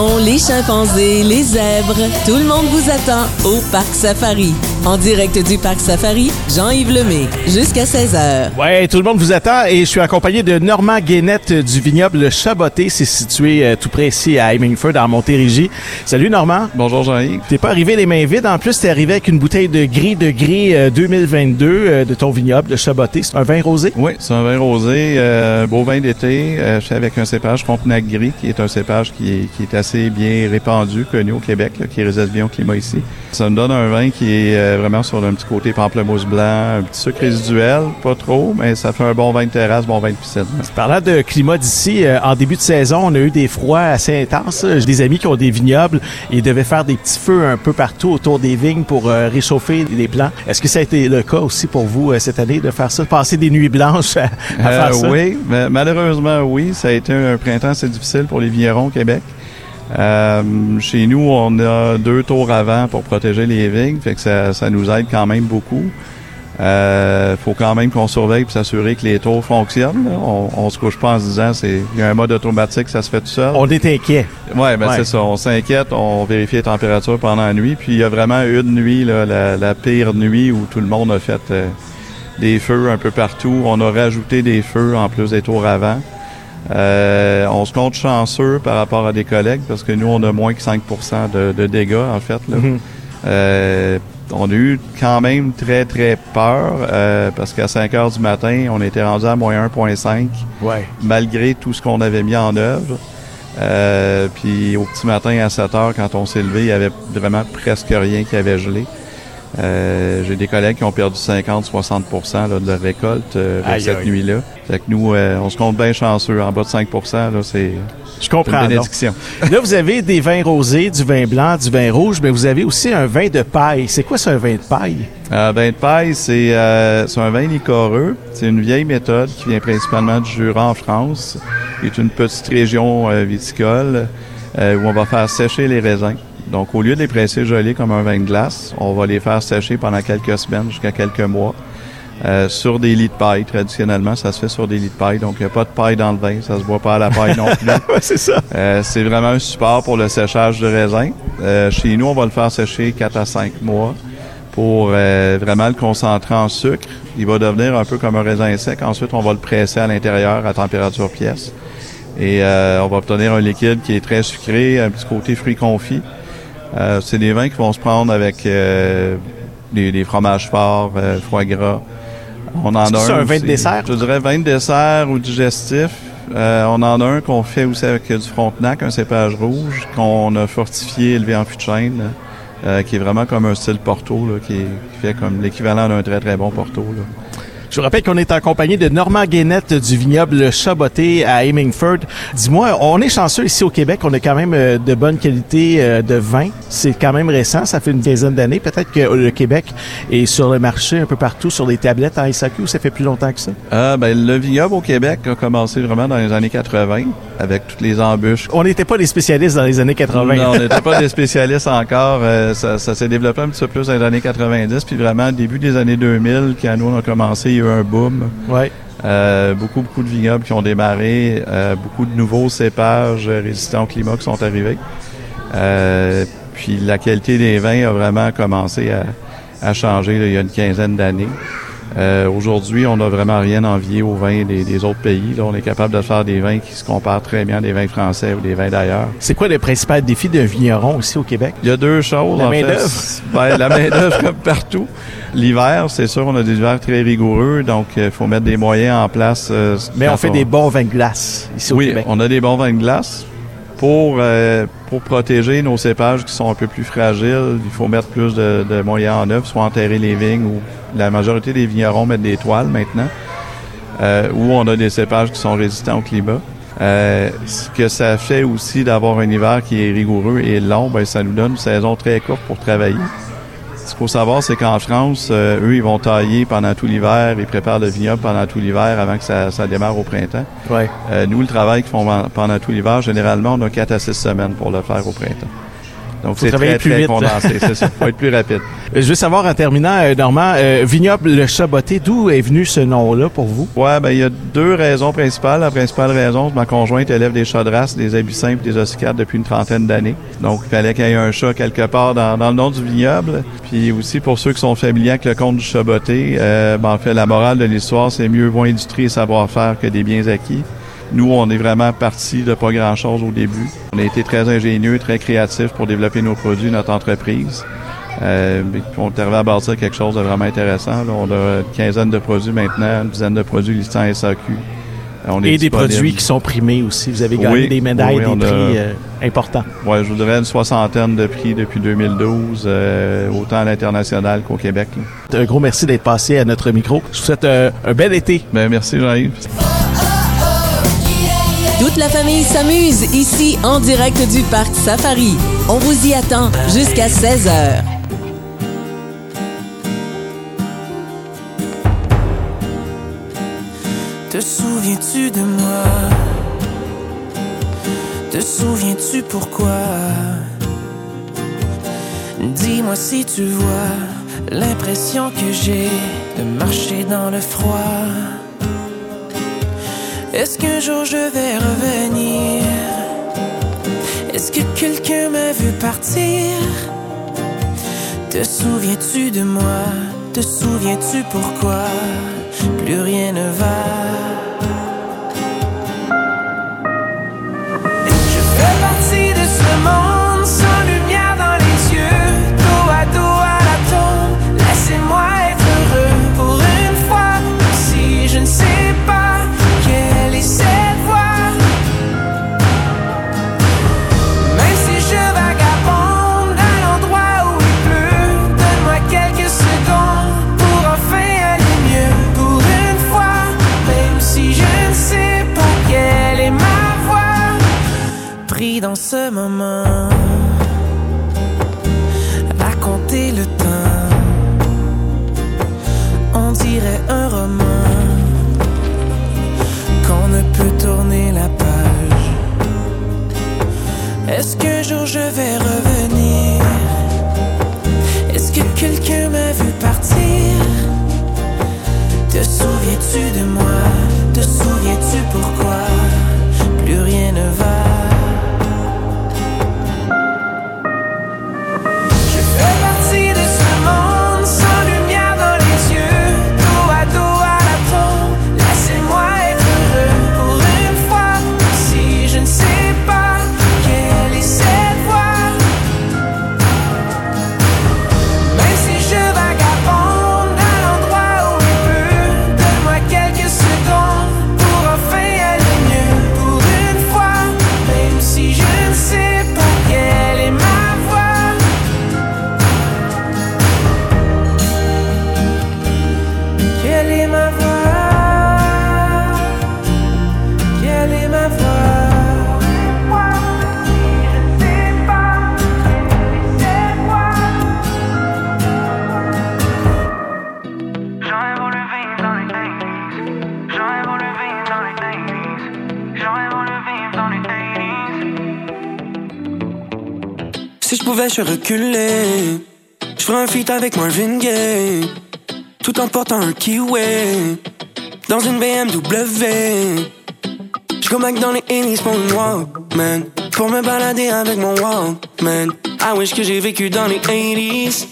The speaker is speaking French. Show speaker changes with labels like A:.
A: les chimpanzés, les zèbres, tout le monde vous attend au Parc Safari. En direct du Parc Safari, Jean-Yves Lemay, jusqu'à 16h.
B: Ouais, tout le monde vous attend et je suis accompagné de Normand Guénette du vignoble Chaboté. C'est situé euh, tout près ici à Hemingford, en Montérégie. Salut Normand.
C: Bonjour Jean-Yves.
B: T'es pas arrivé les mains vides. En plus, t'es arrivé avec une bouteille de gris de gris euh, 2022 euh, de ton vignoble, le Chaboté. C'est un vin rosé?
C: Oui, c'est un vin rosé, euh, beau vin d'été. Euh, je suis avec un cépage Frontenac gris, qui est un cépage qui est, qui est assez bien répandu, connu au Québec, là, qui résiste bien au climat ici. Ça me donne un vin qui est vraiment sur un petit côté pamplemousse blanc, un petit sucre résiduel, pas trop, mais ça fait un bon vin de terrasse, bon vin de piscine.
B: Parlant de climat d'ici, euh, en début de saison, on a eu des froids assez intenses. J'ai des amis qui ont des vignobles et ils devaient faire des petits feux un peu partout autour des vignes pour euh, réchauffer les plants. Est-ce que ça a été le cas aussi pour vous euh, cette année de faire ça, passer des nuits blanches à, à faire ça?
C: Oui, malheureusement, oui. Ça a été un printemps assez difficile pour les vignerons au Québec. Euh, chez nous, on a deux tours avant pour protéger les vignes, fait que ça, ça nous aide quand même beaucoup. Euh, faut quand même qu'on surveille pour s'assurer que les tours fonctionnent. là. On, on se couche pas en se disant c'est il y a un mode automatique, ça se fait tout seul.
B: On est inquiet.
C: Ouais, ben
B: Ouais.
C: c'est ça. On s'inquiète, on vérifie les températures pendant la nuit. Puis il y a vraiment une nuit, là, la, la pire nuit où tout le monde a fait euh, des feux un peu partout. On a rajouté des feux en plus des tours avant. Euh, on se compte chanceux par rapport à des collègues parce que nous, on a moins que 5 de, de dégâts, en fait. Là.
B: Mhm.
C: Euh, on a eu quand même très, très peur euh, parce qu'à 5 heures du matin, on était rendu à moins 1,5
B: Ouais.
C: malgré tout ce qu'on avait mis en œuvre. Euh, puis au petit matin à 7 heures, quand on s'est levé, il y avait vraiment presque rien qui avait gelé. Euh, J'ai des collègues qui ont perdu 50-60 là, de leur récolte euh,
B: Aïe,
C: cette nuit-là. Fait que nous, euh, on se compte bien chanceux. En bas de 5 là, c'est
B: Je comprends.
C: bénédiction.
B: Là, vous avez des vins rosés, du vin blanc, du vin rouge, mais vous avez aussi un vin de paille. C'est quoi, un vin de paille?
C: Euh, vin de paille, c'est euh, c'est un vin liquoreux. C'est une vieille méthode qui vient principalement du Jura en France. C'est une petite région euh, viticole euh, où on va faire sécher les raisins. Donc, au lieu de les presser gelés comme un vin de glace, on va les faire sécher pendant quelques semaines jusqu'à quelques mois euh, sur des lits de paille. Traditionnellement, ça se fait sur des lits de paille. Donc, il n'y a pas de paille dans le vin. Ça se boit pas à la paille non plus.
B: Ouais, c'est ça.
C: Euh, c'est vraiment un support pour le séchage de raisin. Euh, chez nous, on va le faire sécher 4 à 5 mois pour euh, vraiment le concentrer en sucre. Il va devenir un peu comme un raisin sec. Ensuite, on va le presser à l'intérieur à température pièce. Et euh, on va obtenir un liquide qui est très sucré, un petit côté fruits confits. Euh, c'est des vins qui vont se prendre avec euh, des, des fromages forts, euh, foie gras. On en a
B: que c'est un vin de dessert?
C: Je dirais vin de dessert ou digestif. Euh, on en a un qu'on fait aussi avec du frontenac, un cépage rouge, qu'on a fortifié, élevé en fût de chêne, euh, qui est vraiment comme un style Porto, là, qui, est- qui fait comme l'équivalent d'un très très bon Porto. Là.
B: Je vous rappelle qu'on est en compagnie de Normand Guénette du vignoble Chaboté à Hemingford. Dis-moi, on est chanceux ici au Québec, on a quand même euh, de bonne qualité euh, de vin. C'est quand même récent, ça fait une quinzaine d'années. Peut-être que le Québec est sur le marché un peu partout, sur les tablettes en SAQ, ça fait plus longtemps que ça?
C: Euh, ben, le vignoble au Québec a commencé vraiment dans les années 80, avec toutes les embûches
B: On n'était pas des spécialistes dans les années 80.
C: Non, on n'était pas des spécialistes encore. Euh, ça ça s'est développé un petit peu plus dans les années 90, puis vraiment, début des années 2000, quand nous on a commencé, il y a eu un boom.
B: Ouais.
C: Euh, beaucoup, beaucoup de vignobles qui ont démarré, euh, beaucoup de nouveaux cépages euh, résistants au climat qui sont arrivés. Euh, puis la qualité des vins a vraiment commencé à, à changer là, il y a une quinzaine d'années. Euh, Aujourd'hui, on n'a vraiment rien envié aux vins des, des autres pays. Là, on est capable de faire des vins qui se comparent très bien à des vins français ou des vins d'ailleurs.
B: C'est quoi le principal défi d'un vigneron ici au Québec?
C: Il y a deux choses.
B: La main-d'œuvre.
C: Ben, la main-d'œuvre comme partout. L'hiver, c'est sûr, on a des hivers très rigoureux, donc il faut mettre des moyens en place. euh,
B: Mais on fait des bons vins de glace ici au
C: Oui,
B: Québec.
C: on a des bons vins de glace. Pour, euh, pour protéger nos cépages qui sont un peu plus fragiles, il faut mettre plus de, de moyens en œuvre, soit enterrer les vignes ou la majorité des vignerons mettent des toiles maintenant, euh, où on a des cépages qui sont résistants au climat. Euh, ce que ça fait aussi d'avoir un hiver qui est rigoureux et long, ben, ça nous donne une saison très courte pour travailler. Ce qu'il faut savoir, c'est qu'en France, euh, eux, ils vont tailler pendant tout l'hiver, ils préparent le vignoble pendant tout l'hiver avant que ça, ça démarre au printemps.
B: Ouais.
C: Euh, nous, le travail qu'ils font pen- pendant tout l'hiver, généralement, on a 4 à 6 semaines pour le faire au printemps. Donc, c'est très, plus très vite. condensé, c'est ça. Faut être plus rapide.
B: Je veux savoir, en terminant, euh, Normand, euh, Vignoble Le Chaboté, d'où est venu ce nom-là pour vous?
C: Ouais, ben, il y a deux raisons principales. La principale raison, c'est ma conjointe élève des chats de race, des abussins et des ossicades depuis une trentaine d'années. Donc, il fallait qu'il y ait un chat quelque part dans, dans, le nom du vignoble. Puis aussi, pour ceux qui sont familiers avec le conte du Chaboté, euh, ben, en fait, la morale de l'histoire, c'est mieux vaut industrie et savoir-faire que des biens acquis. Nous, on est vraiment parti de pas grand-chose au début. On a été très ingénieux, très créatifs pour développer nos produits, notre entreprise. Euh, on est arrivé à bâtir quelque chose de vraiment intéressant. On a une quinzaine de produits maintenant, une dizaine de produits listés en SAQ.
B: On Et des produits qui sont primés aussi. Vous avez gagné des médailles, des prix euh, importants.
C: Oui, je vous dirais une soixantaine de prix depuis 2012, euh, autant à l'international qu'au Québec.
B: Un gros merci d'être passé à notre micro. Je vous souhaite un bel été.
C: Ben, merci Jean-Yves.
A: Toute la famille s'amuse ici en direct du parc Safari. On vous y attend jusqu'à 16h.
D: Te souviens-tu de moi? Te souviens-tu pourquoi? Dis-moi si tu vois l'impression que j'ai de marcher dans le froid. Est-ce qu'un jour je vais revenir? Est-ce que quelqu'un m'a vu partir? Te souviens-tu de moi? Te souviens-tu pourquoi? Plus rien ne va dans ce moment, je reculer. Je ferai un feat avec Marvin Gaye. Tout en portant un kiwi. Dans une BMW. Je back dans les 80s pour une walk, man. Pour me balader avec mon man. I wish que j'ai vécu dans les 80s.